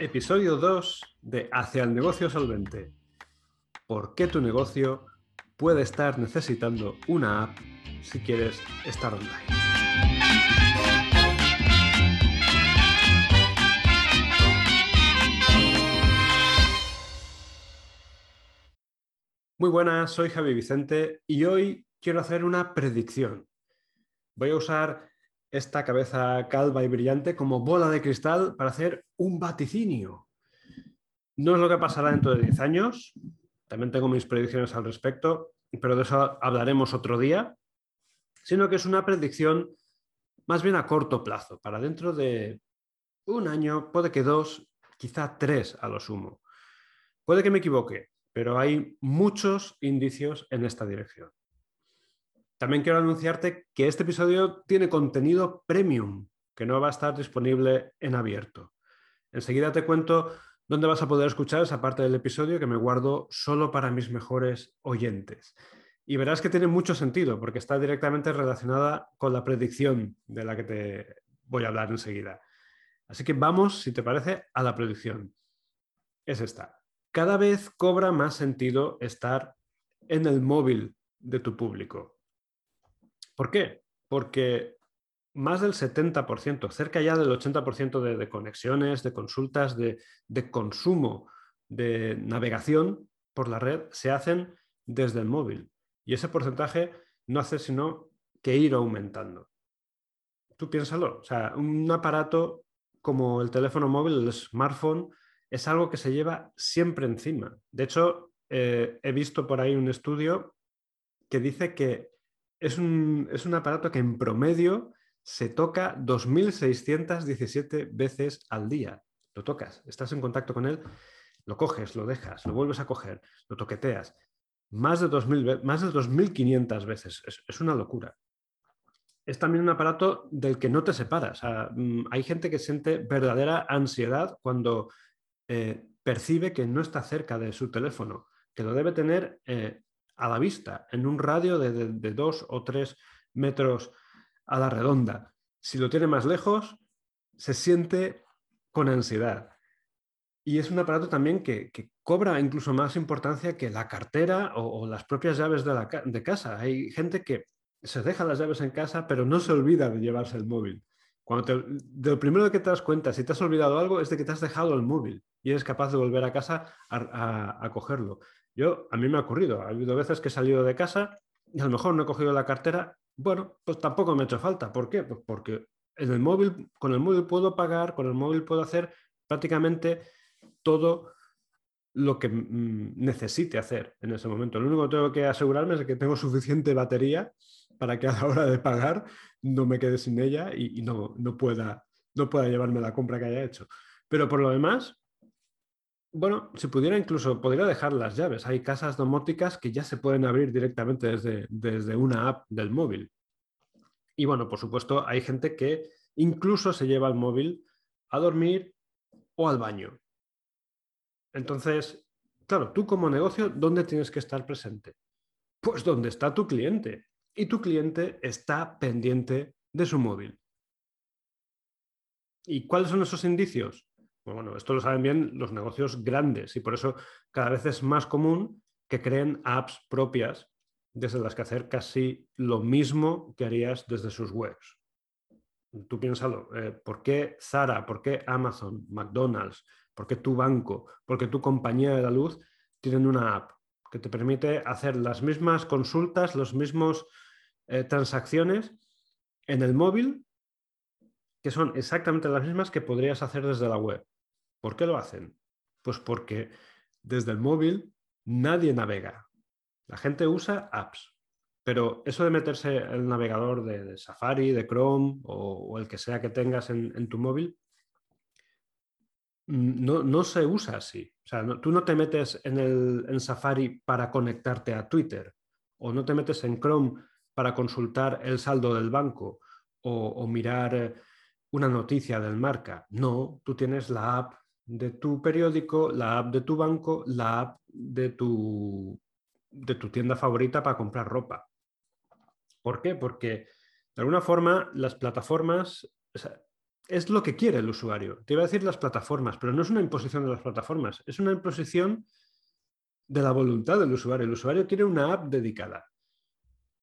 Episodio 2 de Hacia el negocio solvente. ¿Por qué tu negocio puede estar necesitando una app si quieres estar online? Muy buenas, soy Javi Vicente y hoy quiero hacer una predicción. Voy a usar esta cabeza calva y brillante como bola de cristal para hacer un vaticinio. No es lo que pasará dentro de 10 años, también tengo mis predicciones al respecto, pero de eso hablaremos otro día, sino que es una predicción más bien a corto plazo, para dentro de un año, puede que dos, quizá tres a lo sumo. Puede que me equivoque, pero hay muchos indicios en esta dirección. También quiero anunciarte que este episodio tiene contenido premium, que no va a estar disponible en abierto. Enseguida te cuento dónde vas a poder escuchar esa parte del episodio que me guardo solo para mis mejores oyentes. Y verás que tiene mucho sentido porque está directamente relacionada con la predicción de la que te voy a hablar enseguida. Así que vamos, si te parece, a la predicción. Es esta. Cada vez cobra más sentido estar en el móvil de tu público. ¿Por qué? Porque más del 70%, cerca ya del 80% de, conexiones, de consultas, de, consumo, de navegación por la red se hacen desde el móvil. Y ese porcentaje no hace sino que ir aumentando. Tú piénsalo, o sea, un aparato como el teléfono móvil, el smartphone, es algo que se lleva siempre encima. De hecho, eh, he visto por ahí un estudio que dice que es un, aparato que en promedio se toca 2.617 veces al día. Lo tocas, estás en contacto con él, lo coges, lo dejas, lo vuelves a coger, lo toqueteas. Más de 2.000, más de 2.500 veces. Es, una locura. Es también un aparato del que no te separas. Mm, hay gente que siente verdadera ansiedad cuando eh, percibe que no está cerca de su teléfono, que lo debe tener eh, a la vista, en un radio de, dos o tres metros a la redonda. Si lo tiene más lejos, se siente con ansiedad. Y es un aparato también que, cobra incluso más importancia que la cartera o, las propias llaves de, la, de, casa. Hay gente que se deja las llaves en casa, pero no se olvida de llevarse el móvil. Cuando de lo primero que te das cuenta, si te has olvidado algo, es de que te has dejado el móvil y eres capaz de volver a casa a cogerlo. Yo, a mí me ha ocurrido, ha habido veces que he salido de casa y a lo mejor no he cogido la cartera, bueno, pues tampoco me ha hecho falta. ¿Por qué? Pues porque en el móvil, con el móvil puedo pagar, con el móvil puedo hacer prácticamente todo lo que mm, necesite hacer en ese momento. Lo único que tengo que asegurarme es que tengo suficiente batería para que a la hora de pagar no me quede sin ella y, no, no, pueda, no pueda llevarme la compra que haya hecho. Pero por lo demás, bueno, si pudiera incluso, podría dejar las llaves. Hay casas domóticas que ya se pueden abrir directamente desde, desde una app del móvil. Y bueno, por supuesto, hay gente que incluso se lleva el móvil a dormir o al baño. Entonces, claro, tú como negocio, ¿dónde tienes que estar presente? Pues donde está tu cliente. Y tu cliente está pendiente de su móvil. ¿Y cuáles son esos indicios? Pues bueno, esto lo saben bien los negocios grandes y por eso cada vez es más común que creen apps propias desde las que hacer casi lo mismo que harías desde sus webs. Tú piénsalo, eh, ¿por qué Zara, por qué Amazon, McDonald's, por qué tu banco, por qué tu compañía de la luz tienen una app que te permite hacer las mismas consultas, las mismas eh, transacciones en el móvil que son exactamente las mismas que podrías hacer desde la web. ¿Por qué lo hacen? Pues porque desde el móvil nadie navega. La gente usa apps. Pero eso de meterse el navegador de, Safari, de Chrome o, el que sea que tengas en, tu móvil, mm, no, se usa así. O sea, tú no te metes en, el, Safari para conectarte a Twitter o no te metes en Chrome para consultar el saldo del banco o mirar una noticia del marca. No, tú tienes la app de tu periódico, la app de tu banco, la app de tu, de tu tienda favorita para comprar ropa. ¿Por qué? Porque de alguna forma las plataformas es lo que quiere el usuario. Te iba a decir las plataformas, pero no es una imposición de las plataformas, es una imposición de la voluntad del usuario. El usuario quiere una app dedicada.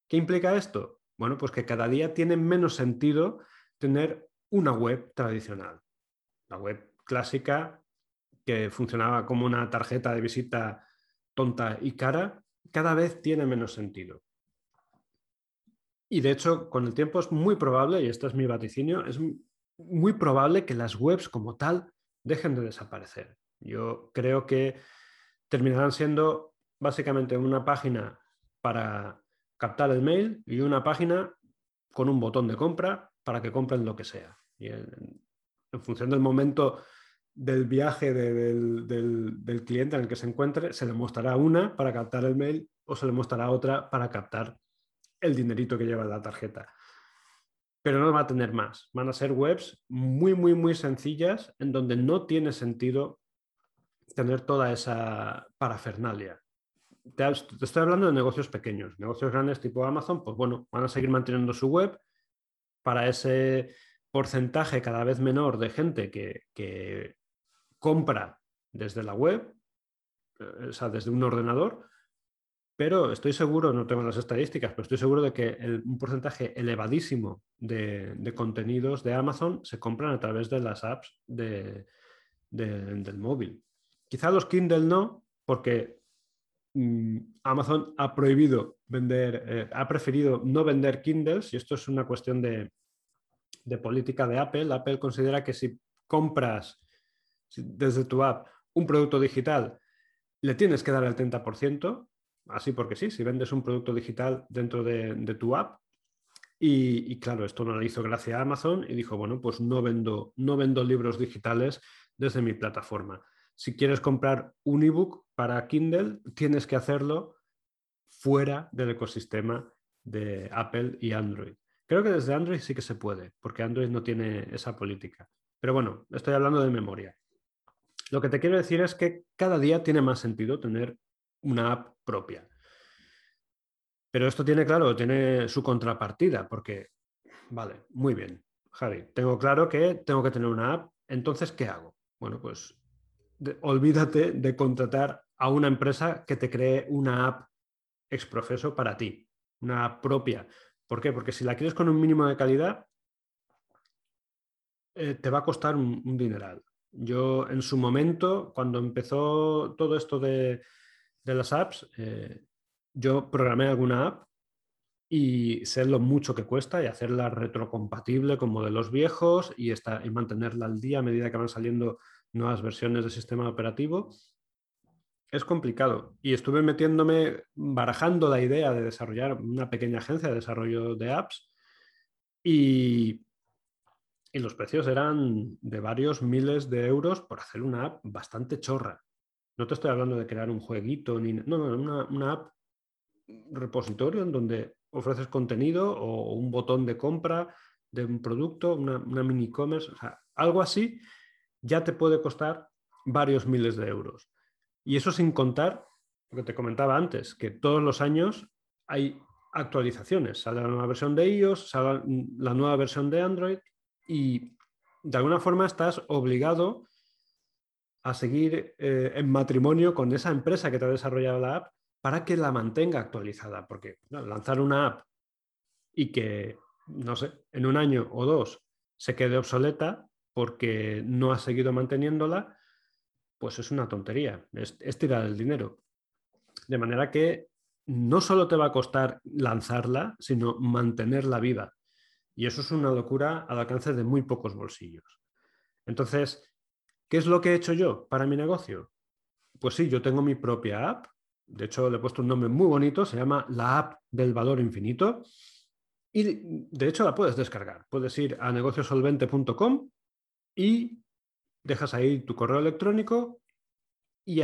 ¿Qué implica esto? Bueno, pues que cada día tiene menos sentido tener una web tradicional. La web clásica que funcionaba como una tarjeta de visita tonta y cara, cada vez tiene menos sentido. Y de hecho, con el tiempo es muy probable, y este es mi vaticinio, es muy probable que las webs como tal dejen de desaparecer. Yo creo que terminarán siendo básicamente una página para captar el mail y una página con un botón de compra para que compren lo que sea. Y en, función del momento del viaje del, del, cliente en el que se encuentre, se le mostrará una para captar el mail o se le mostrará otra para captar el dinerito que lleva la tarjeta. Pero no va a tener más. Van a ser webs muy, muy, muy sencillas en donde no tiene sentido tener toda esa parafernalia. Te, estoy hablando de negocios pequeños. Negocios grandes tipo Amazon, pues bueno, van a seguir manteniendo su web para ese porcentaje cada vez menor de gente que, compra desde la web, eh, o sea, desde un ordenador, pero estoy seguro, no tengo las estadísticas, pero estoy seguro de que un porcentaje elevadísimo de, contenidos de Amazon se compran a través de las apps del móvil. Quizá los Kindle no, porque Amazon ha prohibido vender, eh, ha preferido no vender Kindles, y esto es una cuestión de, de política de Apple. Apple considera que si compras desde tu app un producto digital, le tienes que dar el 30%, así porque sí, si vendes un producto digital dentro de, tu app. Y, claro, esto no le hizo gracia a Amazon y dijo, bueno, pues no vendo, no vendo libros digitales desde mi plataforma. Si quieres comprar un ebook para Kindle, tienes que hacerlo fuera del ecosistema de Apple y Android. Creo que desde Android sí que se puede, porque Android no tiene esa política. Pero bueno, estoy hablando de memoria. Lo que te quiero decir es que cada día tiene más sentido tener una app propia. Pero esto tiene, claro, tiene su contrapartida, porque, vale, muy bien, Javi, tengo claro que tengo que tener una app, entonces, ¿qué hago? Bueno, pues olvídate de contratar a una empresa que te cree una app exprofeso para ti, una app propia. ¿Por qué? Porque si la quieres con un mínimo de calidad, eh, te va a costar un, dineral. Yo en su momento, cuando empezó todo esto de, las apps, eh, yo programé alguna app y sé lo mucho que cuesta y hacerla retrocompatible con modelos viejos y mantenerla al día a medida que van saliendo nuevas versiones del sistema operativo. Es complicado y estuve metiéndome, barajando la idea de desarrollar una pequeña agencia de desarrollo de apps y, y los precios eran de varios miles de euros por hacer una app bastante chorra. No te estoy hablando de crear un jueguito, ni, no, no, una, app repositorio en donde ofreces contenido o un botón de compra de un producto, una, mini e-commerce, algo así ya te puede costar varios miles de euros. Y eso sin contar lo que te comentaba antes, que todos los años hay actualizaciones. Sale la nueva versión de iOS, sale la nueva versión de Android y de alguna forma estás obligado a seguir eh, en matrimonio con esa empresa que te ha desarrollado la app para que la mantenga actualizada. Porque lanzar una app y que, no sé, en un año o dos se quede obsoleta porque no has seguido manteniéndola, pues es una tontería, es, es tirar el dinero. De manera que no solo te va a costar lanzarla, sino mantenerla viva. Y eso es una locura al alcance de muy pocos bolsillos. Entonces, ¿Qué es lo que he hecho yo para mi negocio? Pues sí, yo tengo mi propia app. De hecho, le he puesto un nombre muy bonito, se llama la app del valor infinito. Y de hecho la puedes descargar. Puedes ir a negociosolvente.com y dejas ahí tu correo electrónico y,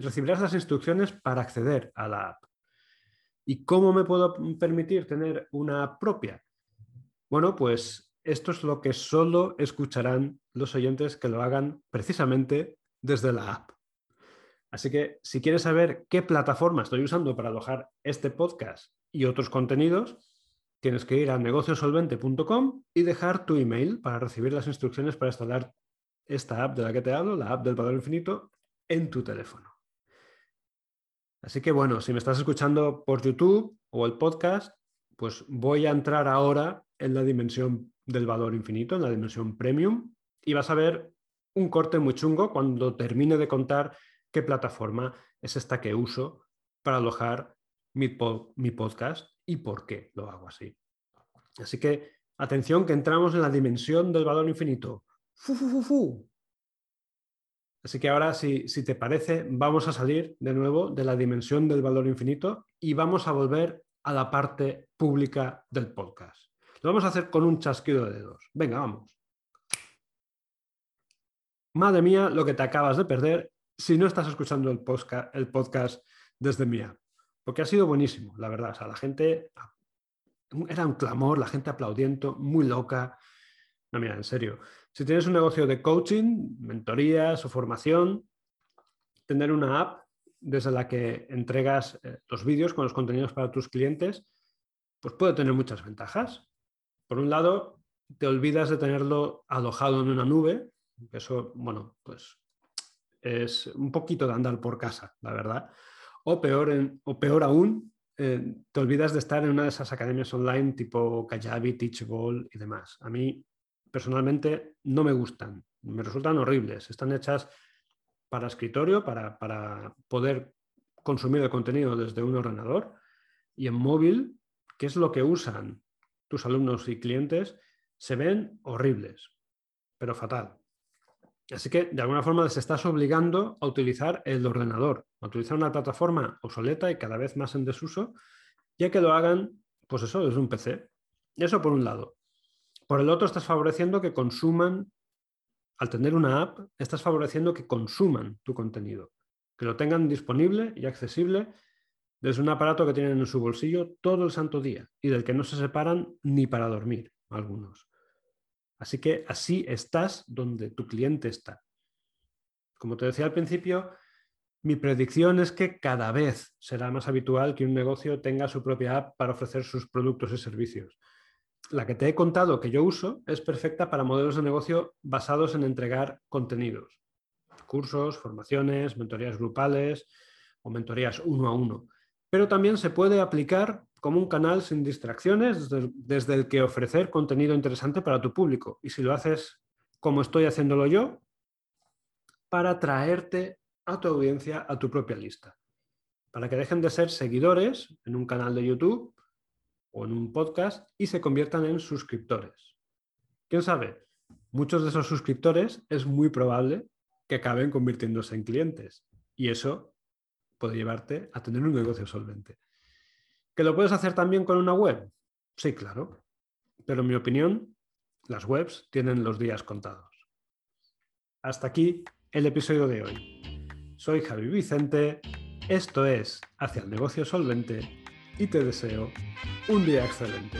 recibirás las instrucciones para acceder a la app. ¿Y cómo me puedo permitir tener una propia? Bueno, pues esto es lo que solo escucharán los oyentes que lo hagan precisamente desde la app. Así que si quieres saber qué plataforma estoy usando para alojar este podcast y otros contenidos, tienes que ir a negociosolvente.com y dejar tu email para recibir las instrucciones para instalar esta app de la que te hablo, la app del valor infinito, en tu teléfono. Así que bueno, si me estás escuchando por YouTube o el podcast, pues voy a entrar ahora en la dimensión del valor infinito, en la dimensión premium, y vas a ver un corte muy chungo cuando termine de contar qué plataforma es esta que uso para alojar mi, podcast y por qué lo hago así. Así que atención que entramos en la dimensión del valor infinito. Así que ahora, si, si, te parece, vamos a salir de nuevo de la dimensión del valor infinito y vamos a volver a la parte pública del podcast. Lo vamos a hacer con un chasquido de dedos. Venga, vamos. Madre mía, lo que te acabas de perder si no estás escuchando el podcast, el podcast desde mía. Porque ha sido buenísimo, la verdad. O sea, la gente era un clamor, la gente aplaudiendo, muy loca. No, mira, en serio. Si tienes un negocio de coaching, mentorías o formación, tener una app desde la que entregas eh, los vídeos con los contenidos para tus clientes, pues puede tener muchas ventajas. Por un lado, te olvidas de tenerlo alojado en una nube, eso, bueno, pues es un poquito de andar por casa, la verdad. O peor, o peor aún, eh, te olvidas de estar en una de esas academias online tipo Kajabi, Teachable y demás. A mí, personalmente, no me gustan, me resultan horribles. Están hechas para escritorio, para, para poder consumir el contenido desde un ordenador y en móvil, que es lo que usan tus alumnos y clientes, se ven horribles, pero fatal. Así que de alguna forma les estás obligando a utilizar el ordenador, a utilizar una plataforma obsoleta y cada vez más en desuso, ya que lo hagan, pues eso, es un PC. Eso por un lado. Por el otro, estás favoreciendo que consuman, al tener una app, estás favoreciendo que consuman tu contenido, que lo tengan disponible y accesible desde un aparato que tienen en su bolsillo todo el santo día y del que no se separan ni para dormir algunos. Así que así estás donde tu cliente está. Como te decía al principio, mi predicción es que cada vez será más habitual que un negocio tenga su propia app para ofrecer sus productos y servicios. La que te he contado que yo uso es perfecta para modelos de negocio basados en entregar contenidos, cursos, formaciones, mentorías grupales o mentorías uno a uno. Pero también se puede aplicar como un canal sin distracciones desde, el que ofrecer contenido interesante para tu público. Y si lo haces como estoy haciéndolo yo, para traerte a tu audiencia a tu propia lista. Para que dejen de ser seguidores en un canal de YouTube o en un podcast y se conviertan en suscriptores. ¿Quién sabe? Muchos de esos suscriptores es muy probable que acaben convirtiéndose en clientes. Y eso puede llevarte a tener un negocio solvente. ¿Que lo puedes hacer también con una web? Sí, claro. Pero en mi opinión, las webs tienen los días contados. Hasta aquí el episodio de hoy. Soy Javi Vicente, esto es Hacia el negocio solvente y te deseo un día excelente.